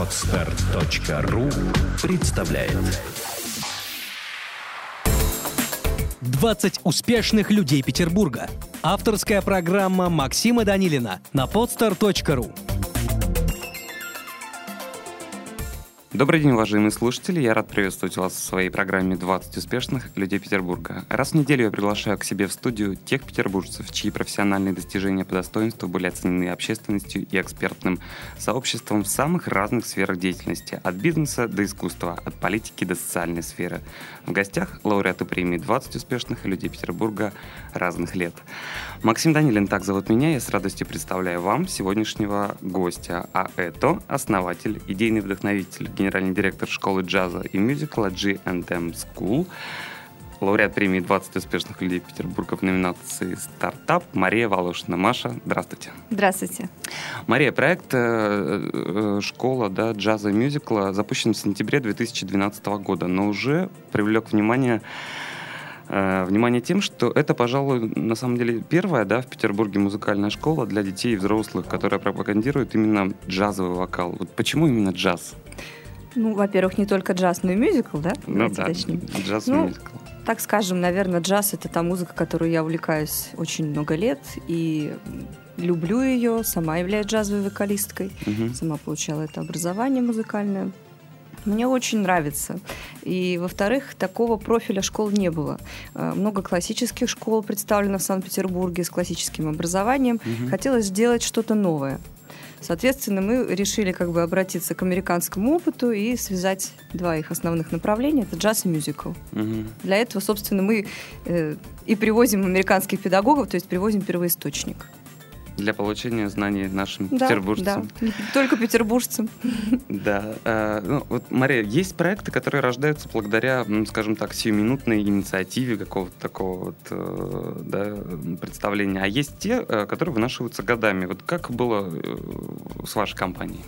Отстар.ру представляет 20 успешных людей Петербурга. Авторская программа Максима Данилина на podstar.ru Добрый день, уважаемые слушатели. Я рад приветствовать вас в своей программе «20 успешных людей Петербурга». Раз в неделю я приглашаю к себе в студию тех петербуржцев, чьи профессиональные достижения по достоинству были оценены общественностью и экспертным сообществом в самых разных сферах деятельности, от бизнеса до искусства, от политики до социальной сферы. В гостях лауреаты премии «20 успешных людей Петербурга» разных лет. Максим Данилин, так зовут меня, я с радостью представляю вам сегодняшнего гостя, а это основатель, идейный вдохновитель, генеральный генеральный директор школы джаза и мюзикла G&M School, лауреат премии 20 успешных людей Петербурга в номинации «Стартап» Мария Волошина. Маша, здравствуйте. Здравствуйте. Мария, проект э, э, «Школа да, джаза и мюзикла» запущен в сентябре 2012 года, но уже привлек внимание э, внимание тем, что это, пожалуй, на самом деле первая да, в Петербурге музыкальная школа для детей и взрослых, которая пропагандирует именно джазовый вокал. Вот почему именно джаз? Ну, во-первых, не только джаз, но и мюзикл, да? Ну да, точнее. джаз ну, мюзикл. Так скажем, наверное, джаз — это та музыка, которую я увлекаюсь очень много лет, и люблю ее, сама являюсь джазовой вокалисткой, угу. сама получала это образование музыкальное. Мне очень нравится. И, во-вторых, такого профиля школ не было. Э, много классических школ представлено в Санкт-Петербурге с классическим образованием. Угу. Хотелось сделать что-то новое. Соответственно, мы решили как бы обратиться к американскому опыту и связать два их основных направления. Это джаз и мюзикл. Угу. Для этого, собственно, мы э, и привозим американских педагогов, то есть привозим первоисточник для получения знаний нашим да, петербуржцам. Да, не только петербуржцам. Да. Э, ну, вот, Мария, есть проекты, которые рождаются благодаря, скажем так, сиюминутной инициативе какого-то такого вот, э, да, представления, а есть те, э, которые вынашиваются годами. Вот как было с вашей компанией?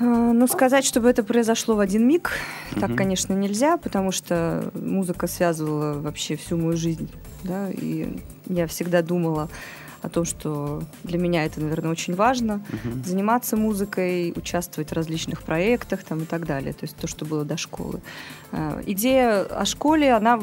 Ну, сказать, чтобы это произошло в один миг, угу. так, конечно, нельзя, потому что музыка связывала вообще всю мою жизнь, да, и я всегда думала, о том, что для меня это, наверное, очень важно. Uh-huh. Заниматься музыкой, участвовать в различных проектах там, и так далее. То есть то, что было до школы. Э, идея о школе, она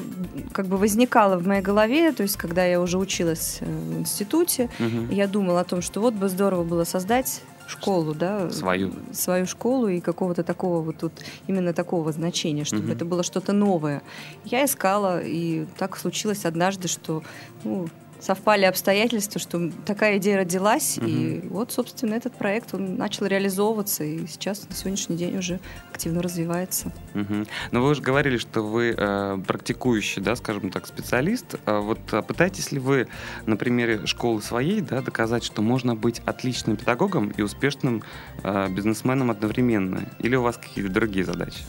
как бы возникала в моей голове, то есть когда я уже училась э, в институте, uh-huh. я думала о том, что вот бы здорово было создать школу, да, свою, свою школу и какого-то такого вот тут именно такого значения, чтобы угу. это было что-то новое. Я искала, и так случилось однажды, что ну, совпали обстоятельства, что такая идея родилась, угу. и вот, собственно, этот проект он начал реализовываться, и сейчас на сегодняшний день уже активно развивается. Угу. Но вы уже говорили, что вы э, практикующий, да, скажем так, специалист. А вот а пытаетесь ли вы на примере школы своей, да, доказать, что можно быть отличным педагогом и успешным э, бизнесменом одновременно, или у вас какие-то другие задачи?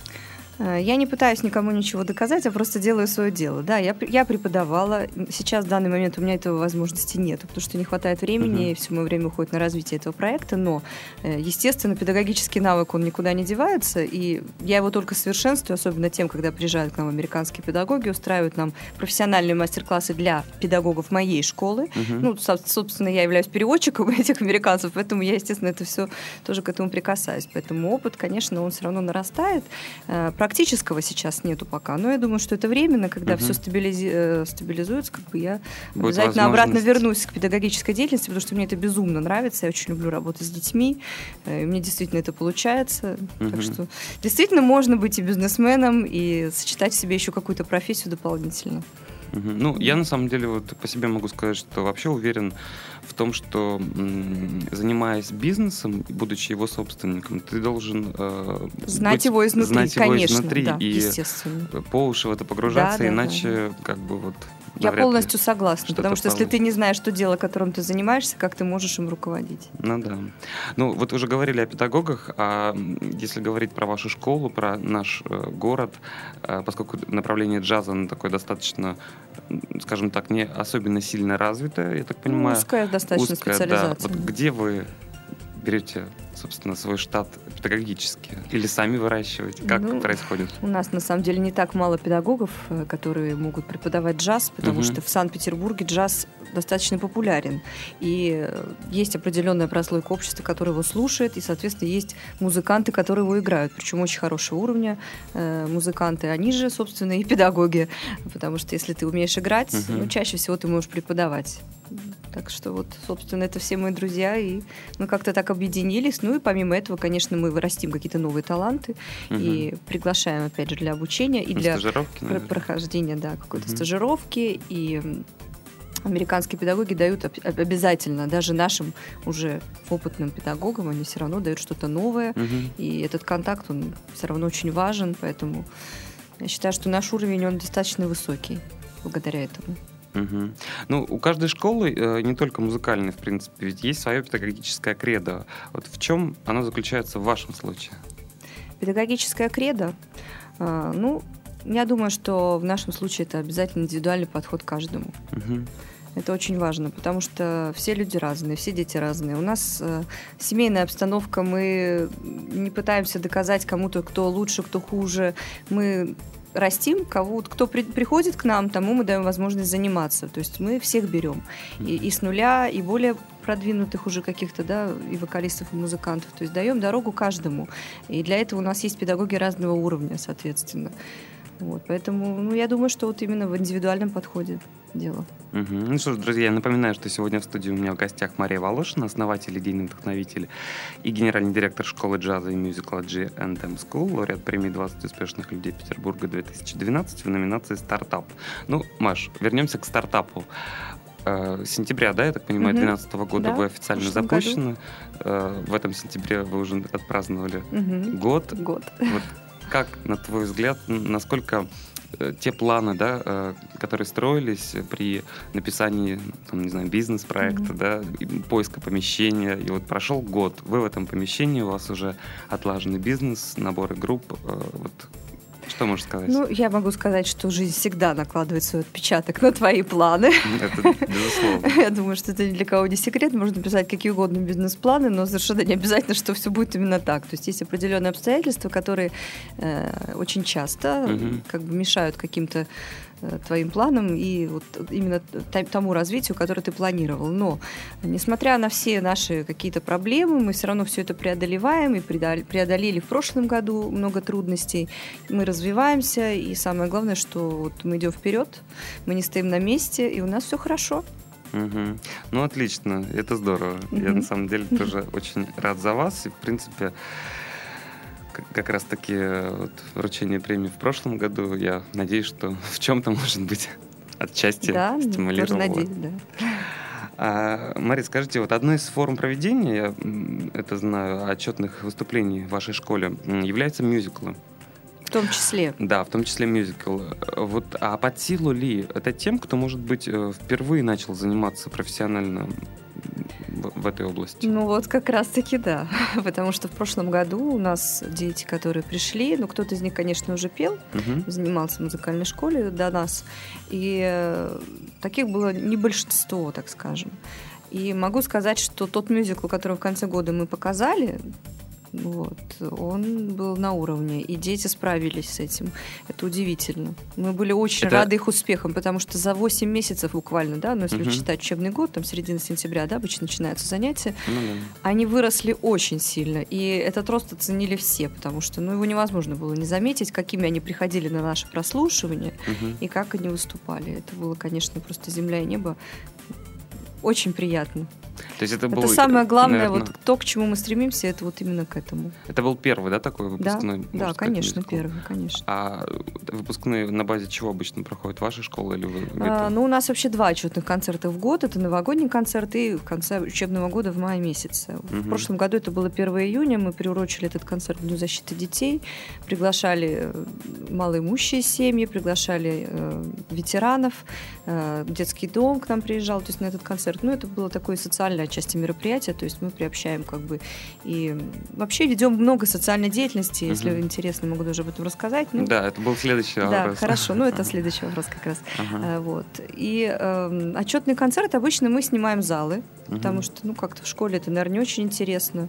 Э, я не пытаюсь никому ничего доказать, а просто делаю свое дело. Да, я, я преподавала. Сейчас в данный момент у меня этого возможности нет, потому что не хватает времени, uh-huh. и все мое время уходит на развитие этого проекта. Но, э, естественно, педагогический навык, он никуда не девается, и я его только совершенствую, особенно тем, когда приезжают к нам американские педагоги, устраивают нам профессиональные мастер-классы для педагогов моей школы. Uh-huh. Ну, собственно, я являюсь переводчиком этих американцев, поэтому я, естественно, это все тоже к этому прикасаюсь. Поэтому опыт, конечно, он все равно нарастает э, практического сейчас нету пока, но я думаю, что это временно, когда угу. все стабилизи- э, стабилизуется, как бы я Будет обязательно обратно вернусь к педагогической деятельности, потому что мне это безумно нравится, я очень люблю работать с детьми, э, и мне действительно это получается, угу. так что действительно можно быть и бизнесменом, и сочетать в себе еще какую-то профессию дополнительно. Ну, я на самом деле вот по себе могу сказать, что вообще уверен в том, что занимаясь бизнесом, будучи его собственником, ты должен э, знать быть, его изнутри, знать конечно, его изнутри да, и по уши в это погружаться, да, да, иначе да. как бы вот я полностью согласна, потому что получится. если ты не знаешь то дело, которым ты занимаешься, как ты можешь им руководить? Ну да. Ну вот уже говорили о педагогах, а если говорить про вашу школу, про наш э, город, э, поскольку направление джаза оно такое достаточно, скажем так, не особенно сильно развитое, я так понимаю. узкая достаточно узкая, специализация. Да. Вот где вы берете собственно, свой штат педагогически? Или сами выращиваете? Как ну, происходит? У нас, на самом деле, не так мало педагогов, э, которые могут преподавать джаз, потому угу. что в Санкт-Петербурге джаз достаточно популярен. И э, есть определенная прослойка общества, которая его слушает, и, соответственно, есть музыканты, которые его играют, причем очень хорошего уровня э, музыканты. Они же, собственно, и педагоги, потому что если ты умеешь играть, угу. ну, чаще всего ты можешь преподавать. Так что вот, собственно, это все мои друзья, и мы как-то так объединились. Ну и помимо этого, конечно, мы вырастим какие-то новые таланты угу. и приглашаем, опять же, для обучения и для прохождения, да, какой-то угу. стажировки и американские педагоги дают обязательно, даже нашим уже опытным педагогам, они все равно дают что-то новое, угу. и этот контакт, он все равно очень важен, поэтому я считаю, что наш уровень, он достаточно высокий благодаря этому. Угу. Ну, у каждой школы, э, не только музыкальной, в принципе, ведь есть свое педагогическое кредо. Вот в чем оно заключается в вашем случае? Педагогическое кредо? Э, ну, я думаю, что в нашем случае это обязательно индивидуальный подход к каждому. Угу. Это очень важно, потому что все люди разные, все дети разные. У нас э, семейная обстановка, мы не пытаемся доказать кому-то, кто лучше, кто хуже. Мы растим, кого, кто при, приходит к нам, тому мы даем возможность заниматься. То есть мы всех берем. И, и с нуля, и более продвинутых уже каких-то, да, и вокалистов, и музыкантов. То есть даем дорогу каждому. И для этого у нас есть педагоги разного уровня, соответственно. Вот, поэтому, ну, я думаю, что вот именно в индивидуальном подходе дело. Угу. Ну что ж, друзья, я напоминаю, что сегодня в студии у меня в гостях Мария Волошина, основатель, идейный вдохновитель и генеральный директор школы джаза и мюзикла G&M School, лауреат премии 20 успешных людей Петербурга 2012 в номинации «Стартап». Ну, Маш, вернемся к стартапу э, сентября, да, я так понимаю, 2012 угу. года да, вы официально запущены. Э, в этом сентябре вы уже отпраздновали угу. год. Год. Вот как, на твой взгляд, насколько э, те планы, да, э, которые строились при написании, там, не знаю, бизнес-проекта, mm-hmm. да, поиска помещения, и вот прошел год, вы в этом помещении, у вас уже отлаженный бизнес, наборы групп, э, вот что можешь сказать? Ну, я могу сказать, что жизнь всегда накладывает свой отпечаток на твои планы. Это безусловно. Я думаю, что это ни для кого не секрет. Можно писать какие угодно бизнес-планы, но совершенно не обязательно, что все будет именно так. То есть есть определенные обстоятельства, которые э, очень часто угу. как бы мешают каким-то твоим планам и вот именно тому развитию, которое ты планировал. Но, несмотря на все наши какие-то проблемы, мы все равно все это преодолеваем и преодолели в прошлом году много трудностей. Мы развиваемся, и самое главное, что вот мы идем вперед, мы не стоим на месте, и у нас все хорошо. Угу. Ну, отлично, это здорово. Я на самом деле тоже очень рад за вас. И, в принципе, как раз-таки э, вот, вручение премии в прошлом году. Я надеюсь, что в чем-то, может быть, отчасти да, стимулировало. Тоже надеюсь, да. А, Мария, скажите, вот одной из форм проведения, я это знаю, отчетных выступлений в вашей школе является мюзиклы. В том числе. Да, в том числе мюзикл. Вот, а под силу ли это тем, кто, может быть, э, впервые начал заниматься профессионально в, этой области? Ну вот как раз-таки да, потому что в прошлом году у нас дети, которые пришли, ну кто-то из них, конечно, уже пел, угу. занимался в музыкальной школе до нас, и э, таких было не большинство, так скажем. И могу сказать, что тот мюзикл, который в конце года мы показали, вот. Он был на уровне, и дети справились с этим. Это удивительно. Мы были очень Это... рады их успехам, потому что за 8 месяцев буквально, да, ну если угу. считать учебный год, там середина сентября, да, обычно начинаются занятия, ну, да. они выросли очень сильно. И этот рост оценили все, потому что ну, его невозможно было не заметить, какими они приходили на наше прослушивание угу. и как они выступали. Это было, конечно, просто земля и небо. Очень приятно. То есть это, это был, самое главное, наверное... вот то, к чему мы стремимся, это вот именно к этому. Это был первый, да, такой выпускной? Да, да конечно, первый, конечно. А выпускные на базе чего обычно проходят? Ваша школа или вы? А, ну, у нас вообще два отчетных концерта в год. Это новогодний концерт и в конце учебного года в мае месяце. Угу. В прошлом году это было 1 июня. Мы приурочили этот концерт к Дню защиты детей. Приглашали э, малоимущие семьи, приглашали э, ветеранов. Э, детский дом к нам приезжал, то есть на этот концерт. Ну, это было такое социальное часть мероприятия, то есть мы приобщаем как бы и вообще ведем много социальной деятельности, если Мгм. интересно, могу даже об этом рассказать. Ну, Да, это был следующий да, вопрос. хорошо, ну это следующий вопрос как раз. Ага. Э, Вот. И эм, отчетный концерт обычно мы снимаем залы, потому Мгм. что, ну, как-то в школе это, наверное, не очень интересно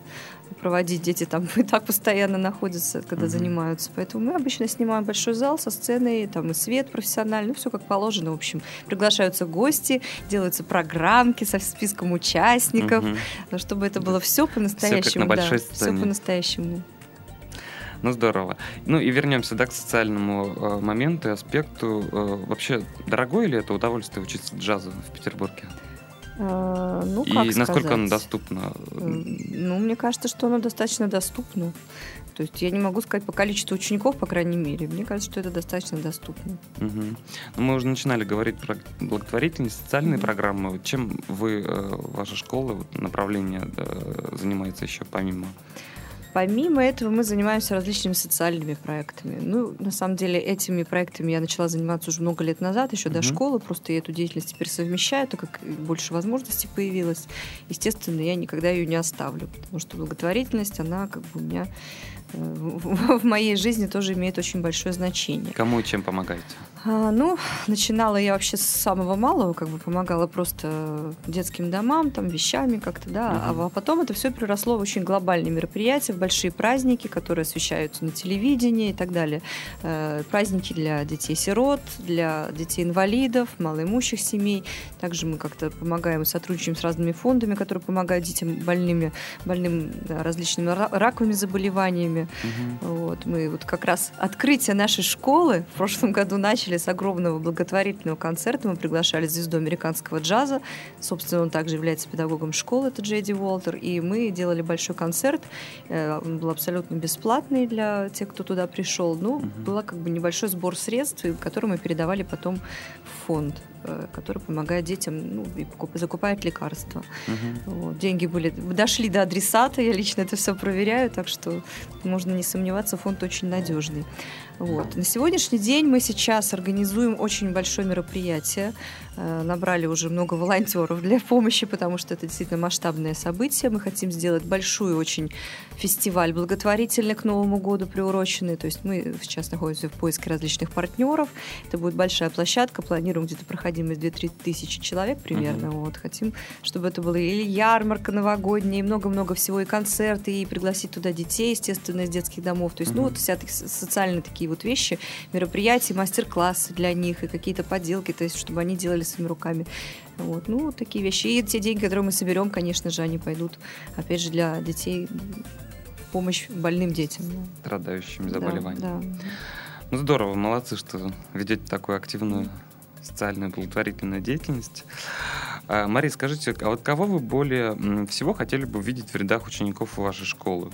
проводить. Дети там и так постоянно находятся, когда Мгм. занимаются. Поэтому мы обычно снимаем большой зал со сценой, там и свет профессиональный, все как положено. В общем, приглашаются гости, делаются программки со списком участников, но чтобы это было все по-настоящему. большой да, все по-настоящему. Ну, здорово. Ну и вернемся, да, к социальному э, моменту и аспекту. Э, вообще, дорогое ли это удовольствие учиться джазу в Петербурге? А, ну, и как насколько оно сказать? доступно? М, Ну, мне кажется, что оно достаточно доступно. То есть я не могу сказать по количеству учеников, по крайней мере. Мне кажется, что это достаточно доступно. Мгм. Ну, мы уже начинали говорить про благотворительность, социальные Мгм. программы. Чем вы, э, ваша школа, направление э, занимается еще помимо? Помимо этого мы занимаемся различными социальными проектами. Ну, на самом деле, этими проектами я начала заниматься уже много лет назад, еще до Мгм. школы. Просто я эту деятельность теперь совмещаю, так как больше возможностей появилось. Естественно, я никогда ее не оставлю, потому что благотворительность, она как бы у меня э, в в моей жизни тоже имеет очень большое значение. Кому и чем помогаете? А, ну, начинала я вообще с самого малого, как бы помогала просто детским домам, там, вещами как-то, да. Мгм. А потом это все переросло в очень глобальные мероприятия, в большие праздники, которые освещаются на телевидении и так далее. Э, праздники для детей-сирот, для детей-инвалидов, малоимущих семей. Также мы как-то помогаем и сотрудничаем с разными фондами, которые помогают детям больными, больным да, различными ра- раковыми заболеваниями. Мгм. Вот, мы вот как раз открытие нашей школы в прошлом году начали с огромного благотворительного концерта. Мы приглашали звезду американского джаза. Собственно, он также является педагогом школы, это Джейди Уолтер. И мы делали большой концерт. Э, Он был абсолютно бесплатный для тех, кто туда пришел. Ну, Мгм. был как бы небольшой сбор средств, который мы передавали потом в фонд, который помогает детям ну, и закупает лекарства. Мгм. Вот, деньги были, дошли до адресата, я лично это все проверяю, так что можно не сомневаться, фонд очень надежный. Вот. На сегодняшний день мы сейчас организуем очень большое мероприятие. Э, Набрали уже много волонтеров для помощи, потому что это действительно масштабное событие. Мы хотим сделать большую очень фестиваль благотворительный к Новому году приуроченный. То есть мы сейчас находимся в поиске различных партнеров. Это будет большая площадка. Планируем где-то проходимость 2-3 тысячи человек примерно. Вот. Хотим, чтобы это была или ярмарка новогодняя, и много-много всего, и концерты, и пригласить туда детей, естественно, из детских домов. То есть, ну, Мгм. вот вся так- социальные такие вот вещи, мероприятия, мастер-классы для них, и какие-то поделки, то есть, чтобы они делали своими руками. Вот, ну, такие вещи. И те деньги, которые мы соберем, конечно же, они пойдут, опять же, для детей помощь больным детям. Страдающими Да, заболеваниями. да. Ну, здорово, молодцы, что ведете такую активную социальную благотворительную деятельность. А, Мария, скажите, а вот кого вы более всего хотели бы видеть в рядах учеников вашей школы?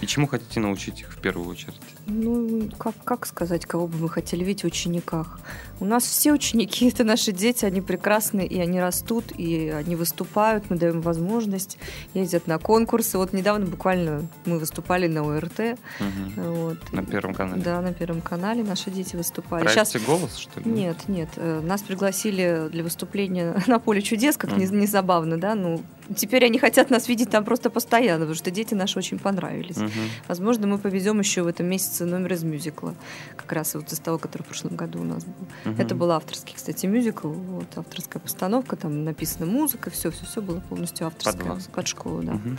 И чему хотите научить их в первую очередь? Ну, как, как сказать, кого бы мы хотели видеть в учениках? У нас все ученики — это наши дети, они прекрасны, и они растут, и они выступают, мы даем возможность, ездят на конкурсы. Вот недавно буквально мы выступали на ОРТ. Мгм. Вот. На Первом канале. Да, на Первом канале наши дети выступали. Проекте «Голос», что ли? Нет, нет. э, Нас пригласили для выступления на поле чудес, как не, Мгм. не забавно, да. Ну, теперь они хотят нас видеть там просто постоянно, потому что дети наши очень понравились. Мгм. Возможно, мы повезем еще в этом месяце номер из мюзикла. Как раз вот из того, который в прошлом году у нас был. Мгм. Это был авторский, кстати, мюзикл. Вот, авторская постановка, там написана музыка, все, все, все было полностью авторское. вас. Под школу, да. Мгм.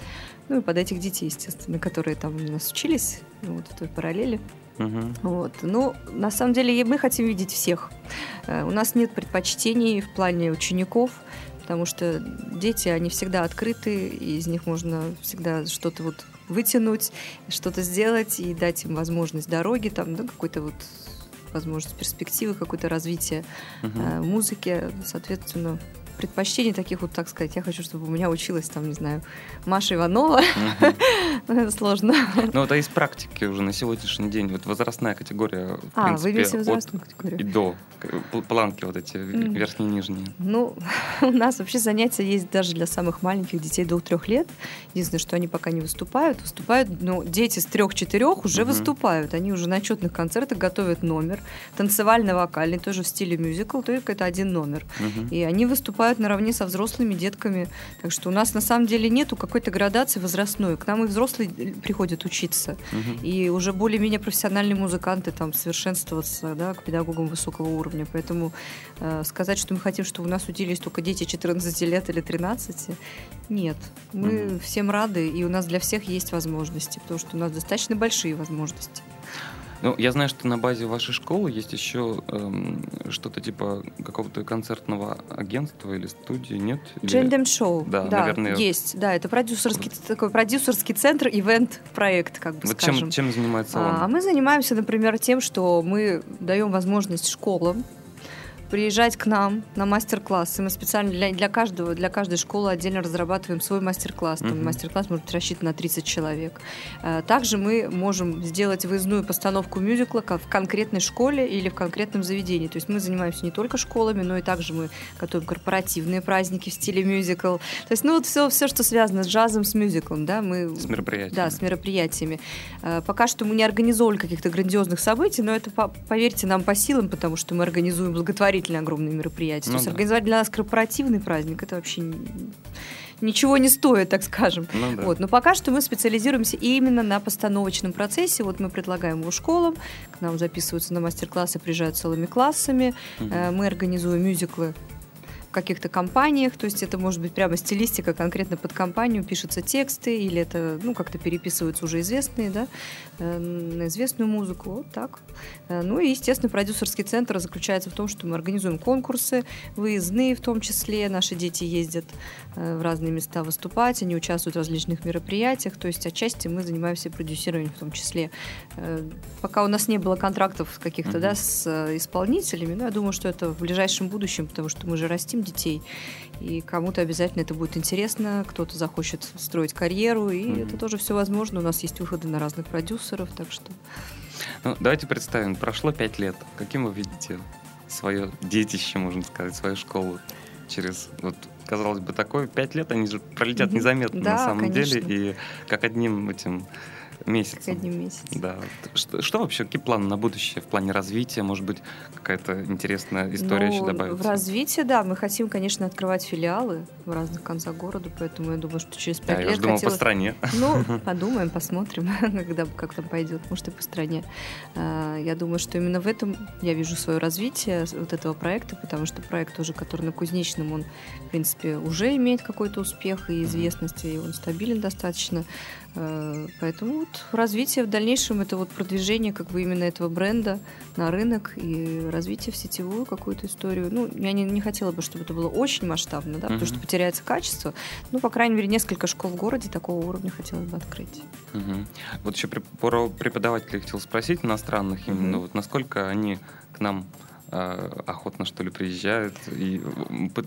Ну и под этих детей, естественно, которые там у нас учились, вот в той параллели. Мгм. Вот. Ну, на самом деле, мы хотим видеть всех. Э, У нас нет предпочтений в плане учеников, потому что дети, они всегда открыты, и из них можно всегда что-то вот вытянуть, что-то сделать и дать им возможность дороги, там, да, какой-то вот возможность перспективы, какое-то развитие Мгм. э, музыки, соответственно, предпочтений таких вот, так сказать, я хочу, чтобы у меня училась, там, не знаю, Маша Иванова, Мгм. Это сложно. Ну, это из практики уже на сегодняшний день. Вот возрастная категория, в А, вы принципе, возрастную и категорию? до. К- Планки вот эти верхние и нижние. Ну, у нас вообще занятия есть даже для самых маленьких детей до трех лет. Единственное, что они пока не выступают. Выступают, ну, дети с трех-четырех уже выступают. Они уже на отчетных концертах готовят номер. Танцевально-вокальный, тоже в стиле мюзикл, только это один номер. И они выступают наравне со взрослыми детками. Так что у нас на самом деле нету какой-то градации возрастной. К нам и взрослые э, приходят учиться. Мгм. И уже более-менее профессиональные музыканты там совершенствоваться да, к педагогам высокого уровня. Поэтому э, сказать, что мы хотим, чтобы у нас учились только дети 14 лет или 13, нет. Мы Мгм. всем рады, и у нас для всех есть возможности, потому что у нас достаточно большие возможности. Ну, я знаю, что на базе вашей школы есть еще эм, что-то типа какого-то концертного агентства или студии, нет? Джендем Шоу, Да, наверное. есть. Да, это продюсерский, такой продюсерский центр, ивент-проект, как бы Вот скажем. чем, чем занимается А он? мы занимаемся, например, тем, что мы даем возможность школам приезжать к нам на мастер-классы. Мы специально для, для каждого, для каждой школы отдельно разрабатываем свой мастер-класс. Мгм. Мастер-класс может быть рассчитан на 30 человек. Э, Также мы можем сделать выездную постановку мюзикла в конкретной школе или в конкретном заведении. То есть мы занимаемся не только школами, но и также мы готовим корпоративные праздники в стиле мюзикл. То есть, ну вот все, все, что связано с джазом, с мюзиклом, да, мы С мероприятием. да, с мероприятиями. Э, Пока что мы не организовывали каких-то грандиозных событий, но это, по- поверьте, нам по силам, потому что мы организуем благотворительные огромные мероприятия. Ну То есть да. организовать для нас корпоративный праздник, это вообще ни- ничего не стоит, так скажем. Ну да. Вот, но пока что мы специализируемся именно на постановочном процессе. Вот мы предлагаем его школам, к нам записываются на мастер-классы, приезжают целыми классами. Э, Мы организуем мюзиклы каких-то компаниях, то есть это может быть прямо стилистика конкретно под компанию, пишутся тексты, или это, ну, как-то переписываются уже известные, да, э, на известную музыку, вот так. Э, Ну и, естественно, продюсерский центр заключается в том, что мы организуем конкурсы, выездные в том числе, наши дети ездят э, в разные места выступать, они участвуют в различных мероприятиях, то есть отчасти мы занимаемся продюсированием в том числе. Э, Пока у нас не было контрактов каких-то, Мгм. да, с исполнителями, но я думаю, что это в ближайшем будущем, потому что мы же растим детей, и кому-то обязательно это будет интересно, кто-то захочет строить карьеру, и Мгм. это тоже все возможно. У нас есть выходы на разных продюсеров, так что... Ну, давайте представим, прошло пять лет. Каким вы видите свое детище, можно сказать, свою школу через, вот, казалось бы, такое пять лет, они же пролетят незаметно Да, на самом конечно. деле, и как одним этим месяцем. одним месяцем. Да. Что, что вообще, какие планы на будущее в плане развития? Может быть, какая-то интересная история Ну, еще добавится? В развитии, да, мы хотим, конечно, открывать филиалы в разных концах города, поэтому я думаю, что через Да, пять я лет уже думал по хотелось- стране. Ну, подумаем, посмотрим, когда, как там пойдет, может, и по стране. А, Я думаю, что именно в этом я вижу свое развитие вот этого проекта, потому что проект уже, который на Кузнечном, он, в принципе, уже имеет какой-то успех и известность, и он стабилен достаточно. А, Поэтому развитие в дальнейшем это вот продвижение как бы именно этого бренда на рынок и развитие в сетевую какую-то историю. Ну, я не, не хотела бы, чтобы это было очень масштабно, да, потому Мгм. что потеряется качество. Ну, по крайней мере, несколько школ в городе такого уровня хотелось бы открыть. Мгм. Вот еще при- про преподавателей хотел спросить, иностранных именно, Мгм. вот насколько они к нам э, охотно, что ли, приезжают и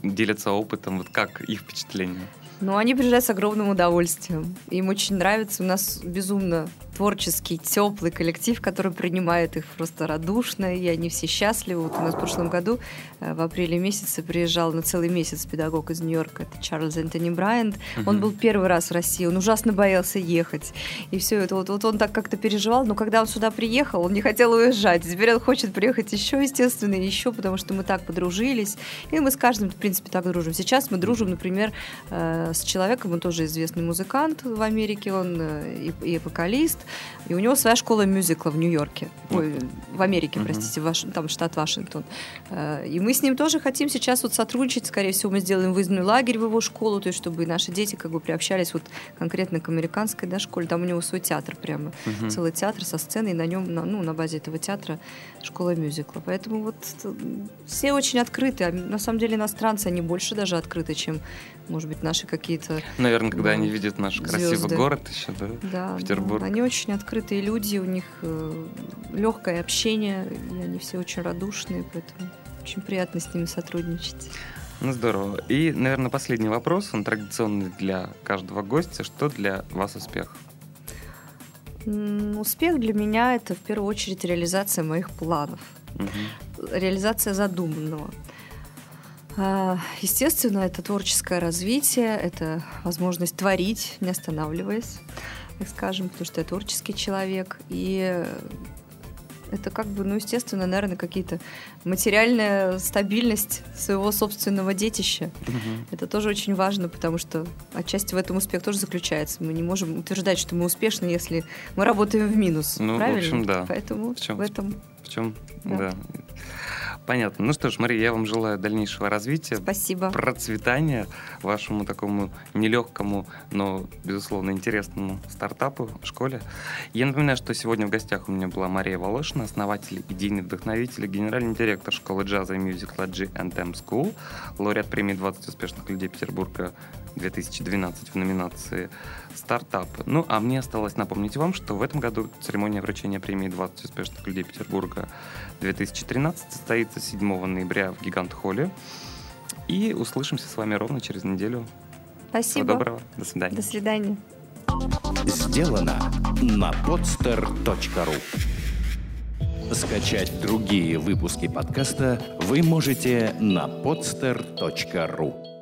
делятся опытом, вот как их впечатления? Но они приезжают с огромным удовольствием. Им очень нравится. У нас безумно творческий, теплый коллектив, который принимает их просто радушно, и они все счастливы. Вот у нас в прошлом году, э, в апреле месяце, приезжал на целый месяц педагог из Нью-Йорка, это Чарльз Энтони Брайант. Он был первый раз в России, он ужасно боялся ехать. И все это, вот, вот он так как-то переживал, но когда он сюда приехал, он не хотел уезжать. Теперь он хочет приехать еще, естественно, еще, потому что мы так подружились. И мы с каждым, в принципе, так дружим. Сейчас мы дружим, например, э, с человеком, он тоже известный музыкант в Америке, он э, и, и вокалист, и у него своя школа мюзикла в Нью-Йорке. Ой, в Америке, простите, Ваш- там штат Вашингтон. Э, И мы с ним тоже хотим сейчас вот сотрудничать. Скорее всего, мы сделаем выездной лагерь в его школу, то есть чтобы наши дети как бы приобщались вот конкретно к американской да, школе. Там у него свой театр прямо, Мгм. целый театр со сценой, и на нем, на, ну, на базе этого театра школа мюзикла. Поэтому вот э, все очень открыты. А на самом деле иностранцы, они больше даже открыты, чем, может быть, наши какие-то Наверное, когда Ну, они видят наш красивый звезды. город еще, да? да, Петербург. да. Они очень открытые люди, у них легкое общение, и они все очень радушные, поэтому очень приятно с ними сотрудничать. Ну, здорово. И, наверное, последний вопрос, он традиционный для каждого гостя. Что для вас успех? Успех для меня это в первую очередь реализация моих планов, угу. реализация задуманного. Естественно, это творческое развитие, это возможность творить, не останавливаясь, так скажем, потому что я творческий человек. И это как бы, ну, естественно, наверное, какие-то материальная стабильность своего собственного детища. Угу. Это тоже очень важно, потому что отчасти в этом успех тоже заключается. Мы не можем утверждать, что мы успешны, если мы работаем в минус. Ну, правильно? в общем, да. Поэтому в, чем? в этом... В чем? Да. да. Понятно. Ну что ж, Мария, я вам желаю дальнейшего развития. Спасибо. Процветания вашему такому нелегкому, но, безусловно, интересному стартапу, школе. Я напоминаю, что сегодня в гостях у меня была Мария Волошина, основатель, идейный вдохновитель, генеральный директор школы джаза и мюзикла G M School, лауреат премии 20 успешных людей Петербурга 2012 в номинации «Стартап». Ну, а мне осталось напомнить вам, что в этом году церемония вручения премии 20 успешных людей Петербурга 2013 состоится 7 ноября в Гигант-холле. И услышимся с вами ровно через неделю. Спасибо. Всего доброго. До свидания. До свидания. Сделано на podster.ru Скачать другие выпуски подкаста вы можете на podster.ru